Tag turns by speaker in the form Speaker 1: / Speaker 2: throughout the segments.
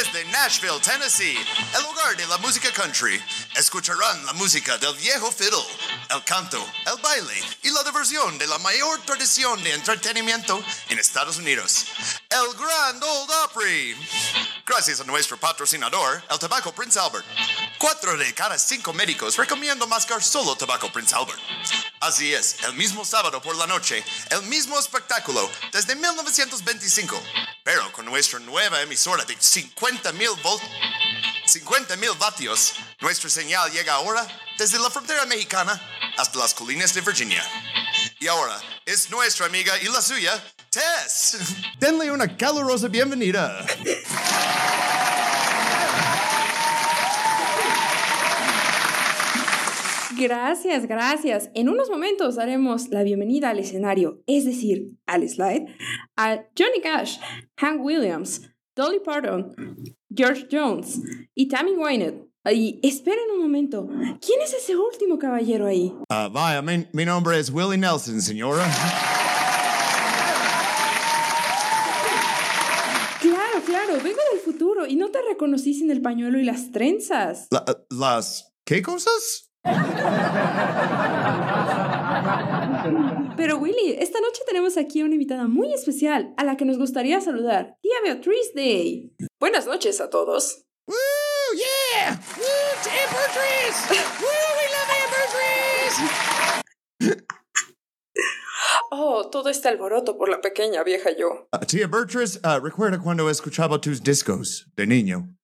Speaker 1: Desde Nashville, Tennessee, el hogar de la música country, escucharán la música del viejo fiddle, el canto, el baile y la diversión de la mayor tradición de entretenimiento en Estados Unidos, el Grand Old Opry. Gracias a nuestro patrocinador, el Tabaco Prince Albert. Cuatro de cada cinco médicos recomiendan mascar solo tabaco Prince Albert. Así es, el mismo sábado por la noche, el mismo espectáculo desde 1925, pero con nuestra nueva emisora de 50 mil volt 50 mil vatios, nuestra señal llega ahora desde la frontera mexicana hasta las colinas de Virginia. Y ahora es nuestra amiga y la suya, Tess. Denle una calurosa bienvenida.
Speaker 2: Gracias, gracias. En unos momentos haremos la bienvenida al escenario, es decir, al slide, a Johnny Cash, Hank Williams, Dolly Parton, George Jones y Tammy Wynette. Y esperen un momento, ¿quién es ese último caballero ahí?
Speaker 1: Ah, vaya, mi, mi nombre es Willie Nelson, señora.
Speaker 2: Claro, claro, vengo del futuro y no te reconocí sin el pañuelo y las trenzas.
Speaker 1: La- ¿Las qué cosas?
Speaker 2: Pero Willy, esta noche tenemos aquí a una invitada muy especial a la que nos gustaría saludar, tía Beatriz Day. Buenas noches a todos.
Speaker 1: ¡Woo! ¡Yeah! ¡Woo! ¡To Amber Trees! ¡Woo! ¡We love!
Speaker 2: Oh, todo este alboroto por la pequeña vieja yo.
Speaker 1: Ah, tía Bertris, ah, recuerda cuando escuchaba tus discos de niño.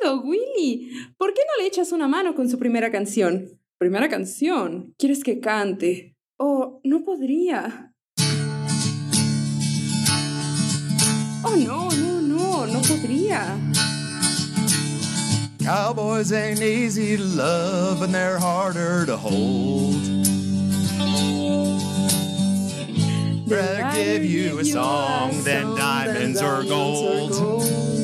Speaker 2: ¡Qué lindo, Willy! ¿Por qué no le echas una mano con su primera canción? ¿Primera canción? ¿Quieres que cante? Oh, no podría. Oh, no, no, no, no podría.
Speaker 1: Cowboys ain't easy to love and they're harder to hold. Rather give you a song than diamonds or gold.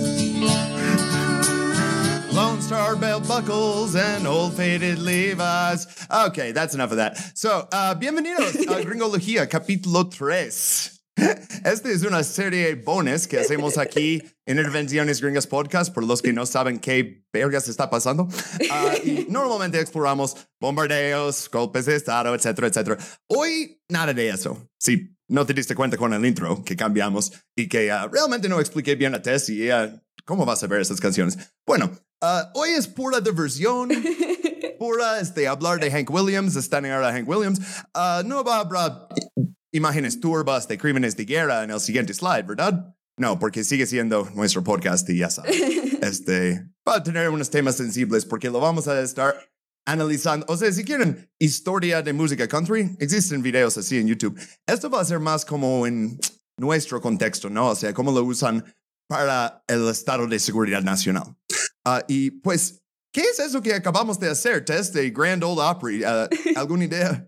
Speaker 1: Star belt buckles and old faded Levi's. Okay, that's enough of that. So, uh, bienvenidos a Gringología, capítulo 3. Esta es una serie bonus que hacemos aquí en Intervenciones Gringas Podcast, por los que no saben qué vergas está pasando. Ah, y normalmente exploramos bombardeos, golpes de Estado, etcétera, etcétera. Hoy, nada de eso. Si no te diste cuenta con el intro que cambiamos y que ah, realmente no expliqué bien a Tess y ella, ¿cómo vas a ver esas canciones? Bueno, ah, hoy es pura diversión. Pura este, hablar de Hank Williams, estanear a Hank Williams. Ah, no va a haber imágenes turbas de crímenes de guerra en el siguiente slide, ¿verdad? No, porque sigue siendo nuestro podcast y ya sabes. este, va a tener unos temas sensibles porque lo vamos a estar analizando. O sea, si quieren historia de música country, existen videos así en YouTube. Esto va a ser más como en nuestro contexto, ¿no? O sea, cómo lo usan para el estado de seguridad nacional. Ah, y pues, ¿qué es eso que acabamos de hacer, Tess, de Grand Old Opry? Ah, ¿Alguna idea?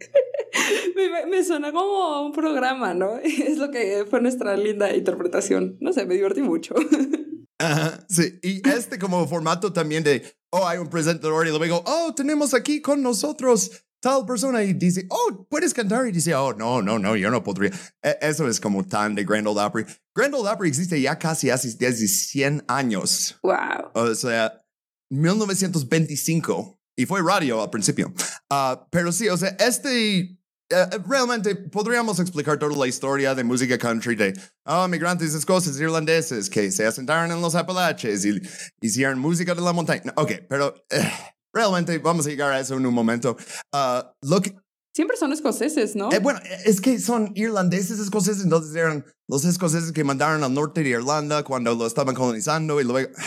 Speaker 2: Me, me suena como un programa, ¿no? Es lo que fue nuestra linda interpretación. No sé, me divertí mucho.
Speaker 1: Ajá, sí, y este como formato también de, oh, hay un presentador y luego, oh, tenemos aquí con nosotros tal persona y dice, oh, puedes cantar y dice, oh, no, no, no, yo no podría. E- Eso es como tan de Grand Ole Opry. Grand Ole Opry existe ya casi hace desde 100 años,
Speaker 2: Wow.
Speaker 1: o sea, 1925 y fue radio al principio. Ah, pero sí, o sea, este eh, realmente podríamos explicar toda la historia de música country de oh, migrantes escoceses irlandeses que se asentaron en los Apalaches y hicieron música de la montaña. Ok, pero eh, realmente vamos a llegar a eso en un momento. Ah, lo que,
Speaker 2: Siempre son escoceses, ¿no?
Speaker 1: eh, bueno, es que son irlandeses escoceses, entonces eran los escoceses que mandaron al norte de Irlanda cuando lo estaban colonizando y luego...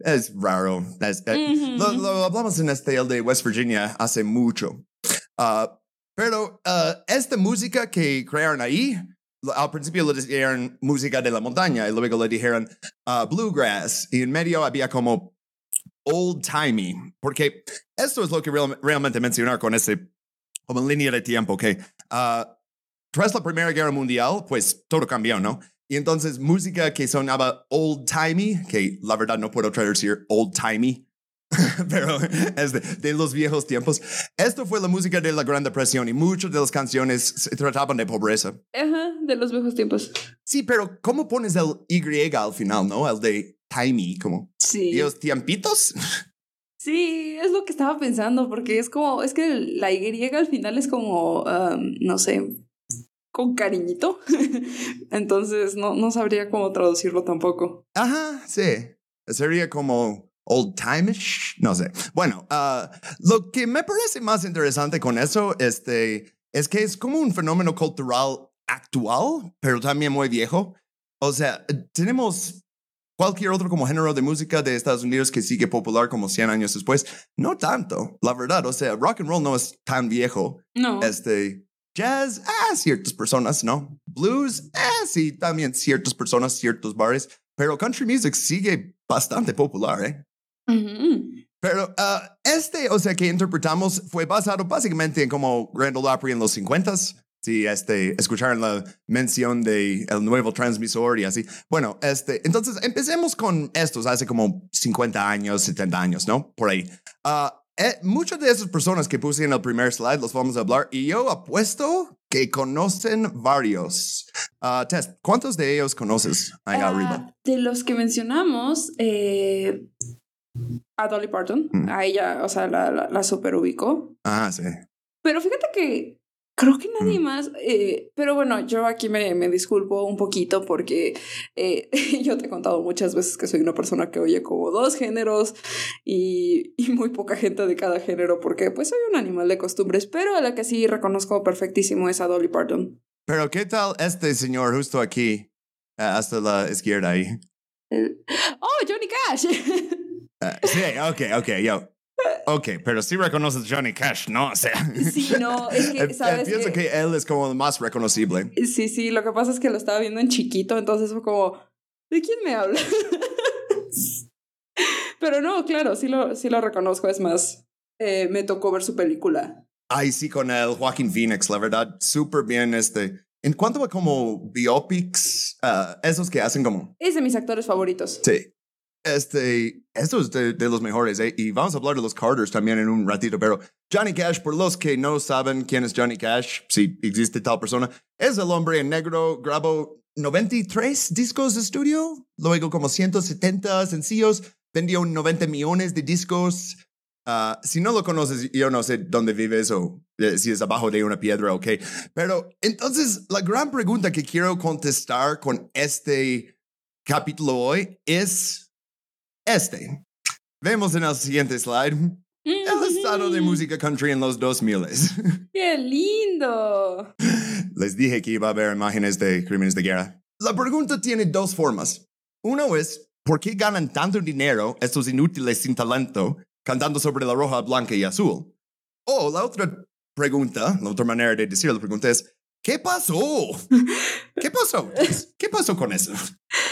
Speaker 1: Es raro. Es- eh, lo, lo hablamos en este el de West Virginia hace mucho. Ah, pero ah, esta música que crearon ahí, al principio le dijeron música de la montaña y luego le dijeron bluegrass y en medio había como old timey, porque esto es lo que real- realmente mencionar con ese como línea de tiempo que ah, tras la Primera Guerra Mundial, pues todo cambió, ¿no? Y entonces música que sonaba old timey, que la verdad no puedo traducir old timey, pero es de, de los viejos tiempos. Esto fue la música de la Gran Depresión y muchas de las canciones se trataban de pobreza.
Speaker 2: Ajá, de los viejos tiempos.
Speaker 1: Sí, pero ¿cómo pones el Y al final, no? El de timey, como
Speaker 2: Sí.
Speaker 1: Dios tiempitos.
Speaker 2: Sí, es lo que estaba pensando, porque es como, es que la Y al final es como, um, no sé, con cariñito. Entonces no, no sabría cómo traducirlo tampoco.
Speaker 1: Ajá, sí. Sería como old timeish, no sé. Bueno, ah, lo que me parece más interesante con eso este, es que es como un fenómeno cultural actual, pero también muy viejo. O sea, tenemos cualquier otro como género de música de Estados Unidos que sigue popular como 100 años después. No tanto, la verdad. O sea, rock and roll no es tan viejo.
Speaker 2: No.
Speaker 1: Este, jazz, ah, ciertas personas, ¿no? Blues, ah, sí, también ciertas personas, ciertos bares. Pero country music sigue bastante popular, ¿eh? Pero ah, este, o sea, que interpretamos fue basado básicamente en como Randall Opry en los 50s. Sí, este, escucharon la mención de el nuevo transmisor y así. Bueno, este, entonces empecemos con estos hace como 50 años, 70 años, ¿no? Por ahí. Ah, eh, muchas de esas personas que puse en el primer slide los vamos a hablar y yo apuesto que conocen varios. Ah, Tess, ¿cuántos de ellos conoces ahí
Speaker 2: Ah,
Speaker 1: arriba?
Speaker 2: De los que mencionamos, eh, a Dolly Parton,
Speaker 1: Mm.
Speaker 2: a ella, o sea, la, la, la super ubicó.
Speaker 1: Ah, sí.
Speaker 2: Pero fíjate que creo que nadie
Speaker 1: Mm.
Speaker 2: más, eh, pero bueno, yo aquí me, me disculpo un poquito porque eh, yo te he contado muchas veces que soy una persona que oye como dos géneros y, y muy poca gente de cada género porque pues soy un animal de costumbres, pero a la que sí reconozco perfectísimo es a Dolly Parton.
Speaker 1: Pero ¿qué tal este señor justo aquí, hasta la izquierda ahí?
Speaker 2: ¡Oh, Johnny Cash!
Speaker 1: Ah, sí, ok, ok, yo. Ok, pero sí reconoces Johnny Cash, ¿no? O sea,
Speaker 2: Sí, no, es que, ¿sabes
Speaker 1: pienso que él es como el más reconocible.
Speaker 2: Sí, sí, lo que pasa es que lo estaba viendo en chiquito, entonces fue como, ¿de quién me habla? Pero no, claro, sí lo, sí lo reconozco, es más, eh, me tocó ver su película.
Speaker 1: Ay, sí, con el Joaquín Phoenix, la verdad, súper bien este. En cuanto a como biopics, ah, esos que hacen como,
Speaker 2: Es de mis actores favoritos.
Speaker 1: sí, este, estos de, de los mejores, ¿eh? Y vamos a hablar de los Carters también en un ratito, pero Johnny Cash, por los que no saben quién es Johnny Cash, si existe tal persona, es el hombre en negro, grabó 93 discos de estudio, luego como 170 sencillos, vendió 90 millones de discos. Ah, si no lo conoces, yo no sé dónde vives o eh, si es abajo de una piedra, ok. Pero entonces, la gran pregunta que quiero contestar con este capítulo hoy es este. Vemos en el siguiente slide el estado de música country en los 2000.
Speaker 2: ¡Qué lindo!
Speaker 1: Les dije que iba a haber imágenes de crímenes de guerra. La pregunta tiene dos formas. Uno es, ¿por qué ganan tanto dinero estos inútiles sin talento cantando sobre la roja, blanca y azul? O la otra pregunta, la otra manera de decir la pregunta es, ¿qué pasó? ¿Qué pasó? ¿Qué pasó con eso?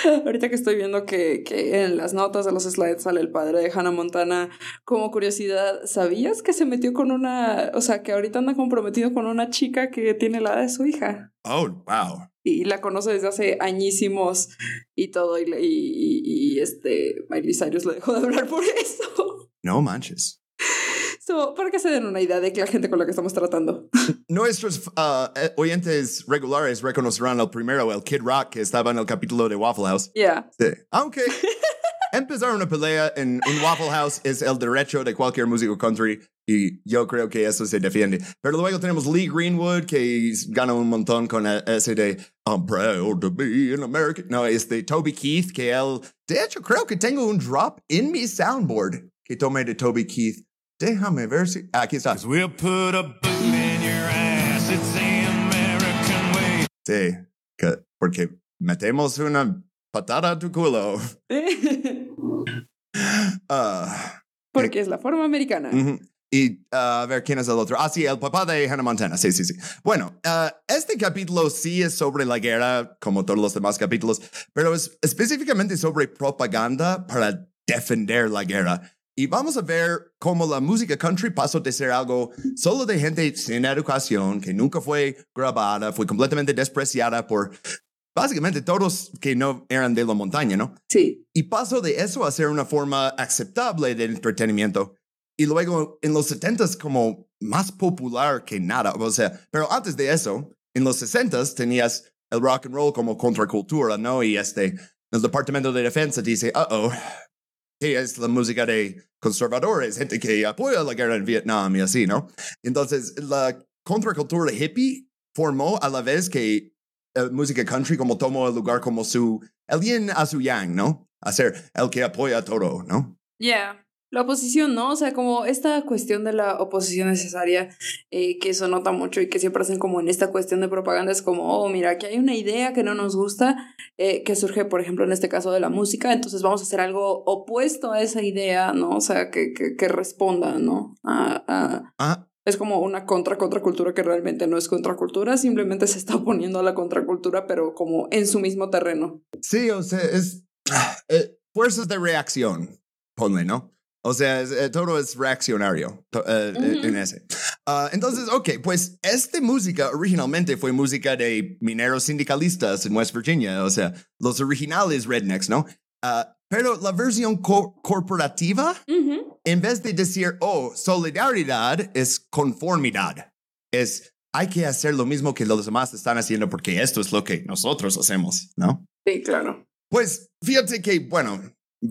Speaker 2: Ahorita que estoy viendo que, que en las notas de los slides sale el padre de Hannah Montana, como curiosidad, ¿sabías que se metió con una, o sea, que ahorita anda comprometido con una chica que tiene la edad de su hija?
Speaker 1: Oh, wow.
Speaker 2: y la conoce desde hace añísimos y todo, y, y, y- este, Miley Cyrus le dejó de hablar por eso.
Speaker 1: No manches.
Speaker 2: So, para que se den una idea de que la gente con la que estamos tratando.
Speaker 1: Nuestros eh, oyentes regulares reconocerán el primero, el Kid Rock, que estaba en el capítulo de Waffle House.
Speaker 2: Yeah.
Speaker 1: Sí. Aunque empezar una pelea en un Waffle House es el derecho de cualquier músico country y yo creo que eso se defiende. Pero luego tenemos Lee Greenwood que gana un montón con e- ese de I'm proud to be an American. No, es de Toby Keith que él, de hecho creo que tengo un drop en mi soundboard que tomé de Toby Keith. Déjame ver si aquí está.
Speaker 3: We'll put a boot in your ass. It's the American way.
Speaker 1: Sí, que- porque metemos una patada a tu culo. Ah.
Speaker 2: Porque es la forma americana.
Speaker 1: Y ah, a ver quién es el otro. Ah, sí, el papá de Hannah Montana. Sí, sí, sí. Bueno, ah, este capítulo sí es sobre la guerra, como todos los demás capítulos, pero es específicamente sobre propaganda para defender la guerra. Y vamos a ver cómo la música country pasó de ser algo solo de gente sin educación, que nunca fue grabada, fue completamente despreciada por básicamente todos que no eran de la montaña, ¿no?
Speaker 2: Sí.
Speaker 1: Y pasó de eso a ser una forma aceptable de entretenimiento. Y luego en los 70s como más popular que nada. O sea, pero antes de eso, en los 60s tenías el rock and roll como contracultura, ¿no? Y este, el Departamento de Defensa dice, uh oh, que es la música de conservadores, gente que apoya la guerra en Vietnam y así, ¿no? Entonces, la contracultura hippie formó a la vez que eh, música country como tomó el lugar como su, el yin a su yang, ¿no? A ser el que apoya todo, ¿no?
Speaker 2: Yeah. La oposición, ¿no? O sea, como esta cuestión de la oposición necesaria, eh, que eso nota mucho y que siempre hacen como en esta cuestión de propaganda, es como, oh, mira, aquí hay una idea que no nos gusta, eh, que surge, por ejemplo, en este caso de la música, entonces vamos a hacer algo opuesto a esa idea, ¿no? O sea, que, que, que responda, ¿no? A, a,
Speaker 1: Ah,
Speaker 2: es como una contra contracultura que realmente no es contracultura, simplemente se está oponiendo a la contracultura, pero como en su mismo terreno.
Speaker 1: sí, o sea, es eh, fuerzas de reacción, ponle, ¿no? O sea, es, eh, todo es reaccionario to- eh, eh, en ese. Ah, entonces, ok, pues esta música originalmente fue música de mineros sindicalistas en West Virginia, o sea, los originales rednecks, ¿no? Ah, pero la versión co- corporativa, en vez de decir, oh, solidaridad es conformidad, es hay que hacer lo mismo que los demás están haciendo porque esto es lo que nosotros hacemos, ¿no?
Speaker 2: Sí, claro.
Speaker 1: Pues fíjate que, bueno,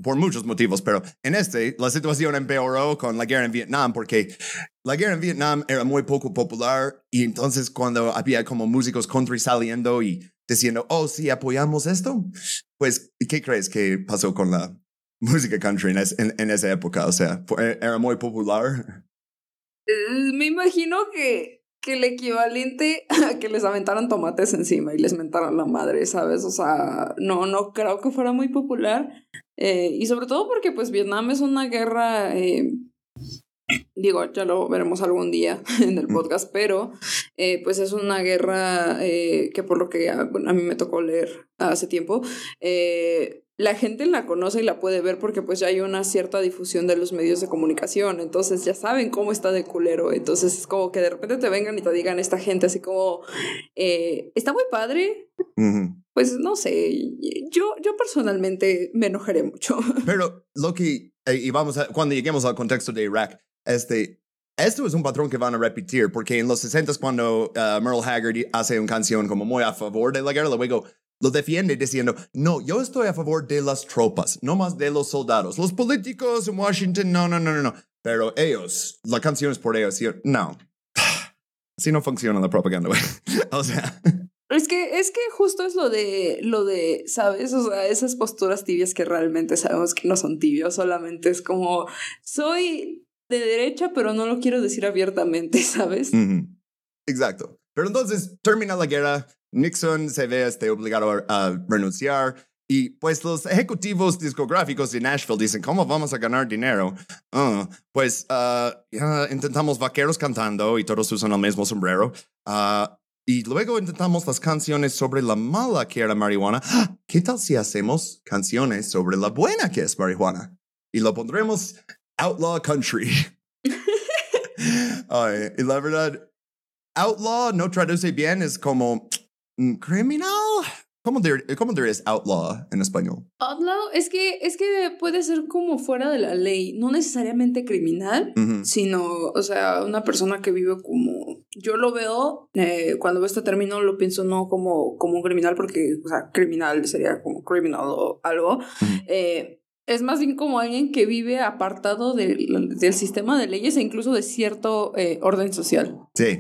Speaker 1: por muchos motivos, pero en este la situación empeoró con la guerra en Vietnam porque la guerra en Vietnam era muy poco popular y entonces cuando había como músicos country saliendo y diciendo, oh, sí, apoyamos esto, pues, ¿qué crees que pasó con la música country en, es- en- en esa época? O sea, fue- era muy popular.
Speaker 2: Eh, Me imagino que, que el equivalente a que les aventaran tomates encima y les mentaran la madre, ¿sabes? O sea, no, no creo que fuera muy popular. Eh, y sobre todo porque pues Vietnam es una guerra, eh, digo, ya lo veremos algún día en el podcast, pero eh, pues es una guerra que por lo que a, mí me tocó leer hace tiempo, la gente la conoce y la puede ver porque pues ya hay una cierta difusión de los medios de comunicación, entonces ya saben cómo está de culero, entonces es como que de repente te vengan y te digan esta gente así como, eh, está muy padre, pues no sé, yo, yo personalmente me enojaré mucho.
Speaker 1: Pero lo que, eh, y vamos a, cuando lleguemos al contexto de Irak, este, esto es un patrón que van a repetir, porque en los 60 cuando uh, Merle Haggard hace una canción como muy a favor de la guerra, luego lo defiende diciendo, no, yo estoy a favor de las tropas, no más de los soldados. Los políticos en Washington, no, no, no, no, no. Pero ellos, la canción es por ellos. No. Así no funciona la propaganda, güey. o sea,
Speaker 2: Es que, es que justo es lo de, lo de, ¿sabes? O sea, esas posturas tibias que realmente sabemos que no son tibios, solamente es como, soy de derecha, pero no lo quiero decir abiertamente, ¿sabes?
Speaker 1: Exacto. Pero entonces termina la guerra, Nixon se ve este, obligado a, a renunciar y pues los ejecutivos discográficos de Nashville dicen, ¿cómo vamos a ganar dinero? Ah, pues ah, ya intentamos vaqueros cantando y todos usan el mismo sombrero. Ah, y luego intentamos las canciones sobre la mala que era marihuana. ¿Qué tal si hacemos canciones sobre la buena que es marihuana? Y lo pondremos Outlaw Country. Ay, y la verdad, outlaw no traduce bien, es como criminal. ¿Cómo, dir- ¿Cómo dirías outlaw en español?
Speaker 2: Outlaw, es que, es que puede ser como fuera de la ley, no necesariamente criminal, sino, o sea, una persona que vive como, yo lo veo, eh, cuando veo este término lo pienso no como, como un criminal, porque, o sea, criminal sería como criminal o algo, eh, es más bien como alguien que vive apartado del, del sistema de leyes e incluso de cierto eh, orden social.
Speaker 1: Sí.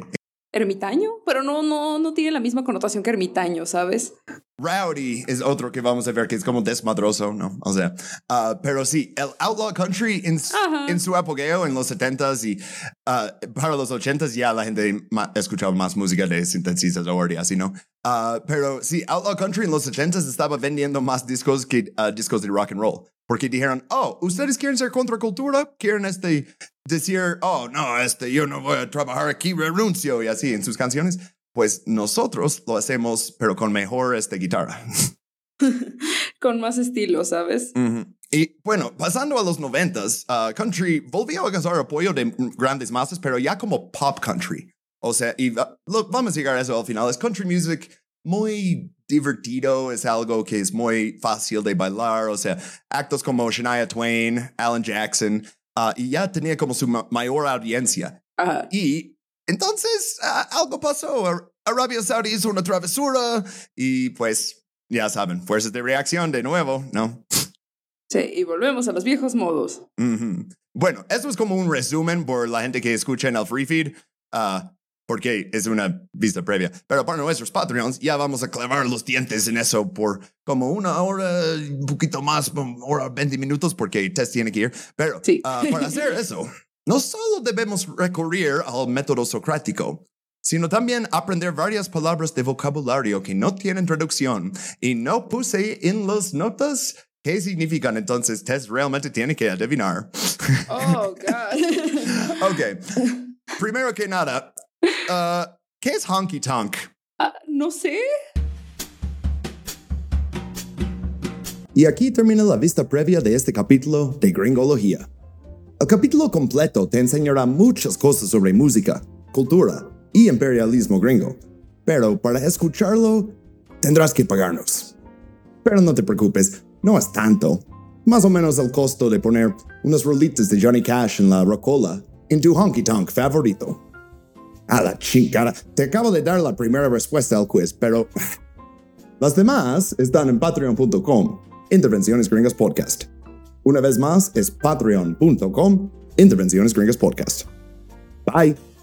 Speaker 2: Ermitaño, pero no, no, no tiene la misma connotación que ermitaño, ¿sabes?
Speaker 1: Rowdy es otro que vamos a ver que es como desmadroso, ¿no? O sea, ah, pero sí, el outlaw country en, su-
Speaker 2: Ajá.
Speaker 1: en su apogeo en los 70s y ah, para los 80s ya la gente ma- escuchaba más música de sintetizador y así, ¿no? Ah, pero sí, outlaw country en los 70s estaba vendiendo más discos que discos de rock and roll. Porque dijeron, oh, ¿ustedes quieren ser contracultura? ¿Quieren este, decir, oh, no, este, yo no voy a trabajar aquí, renuncio y así en sus canciones? Pues nosotros lo hacemos, pero con mejor este, guitarra.
Speaker 2: Con más estilo, ¿sabes?
Speaker 1: Y bueno, pasando a los noventas, ah, country volvió a alcanzar apoyo de grandes masas, pero ya como pop country. O sea, y va- lo- vamos a llegar a eso al final. Es country music muy divertido, es algo que es muy fácil de bailar. O sea, actos como Shania Twain, Alan Jackson, ah, y ya tenía como su ma- mayor audiencia.
Speaker 2: Ajá.
Speaker 1: Y entonces ah, algo pasó. Ar- Arabia Saudí hizo una travesura y pues Ya saben, fuerzas de reacción de nuevo, ¿no?
Speaker 2: Sí, y volvemos a los viejos modos.
Speaker 1: Bueno, esto es como un resumen por la gente que escucha en el free feed, ah, porque es una vista previa. Pero para nuestros Patreons ya vamos a clavar los dientes en eso por como una hora, un poquito más, una hora, 20 minutos, porque Tess tiene que ir. Pero
Speaker 2: Sí.
Speaker 1: ah, para hacer eso, no solo debemos recurrir al método socrático, sino también aprender varias palabras de vocabulario que no tienen traducción. Y no puse en las notas qué significan, entonces Tess realmente tiene que adivinar.
Speaker 2: Oh, God.
Speaker 1: Ok. Primero que nada, uh, ¿qué es honky tonk?
Speaker 2: Ah, no sé.
Speaker 1: Y aquí termina la vista previa de este capítulo de Gringología. El capítulo completo te enseñará muchas cosas sobre música, cultura y imperialismo gringo, pero para escucharlo tendrás que pagarnos. Pero no te preocupes, no es tanto. Más o menos el costo de poner unas rolitas de Johnny Cash en la rocola en tu honky tonk favorito. A la chingada, te acabo de dar la primera respuesta al quiz, pero las demás están en patreon.com, Intervenciones Gringas Podcast. Una vez más es patreon.com, Intervenciones Gringas Podcast. Bye.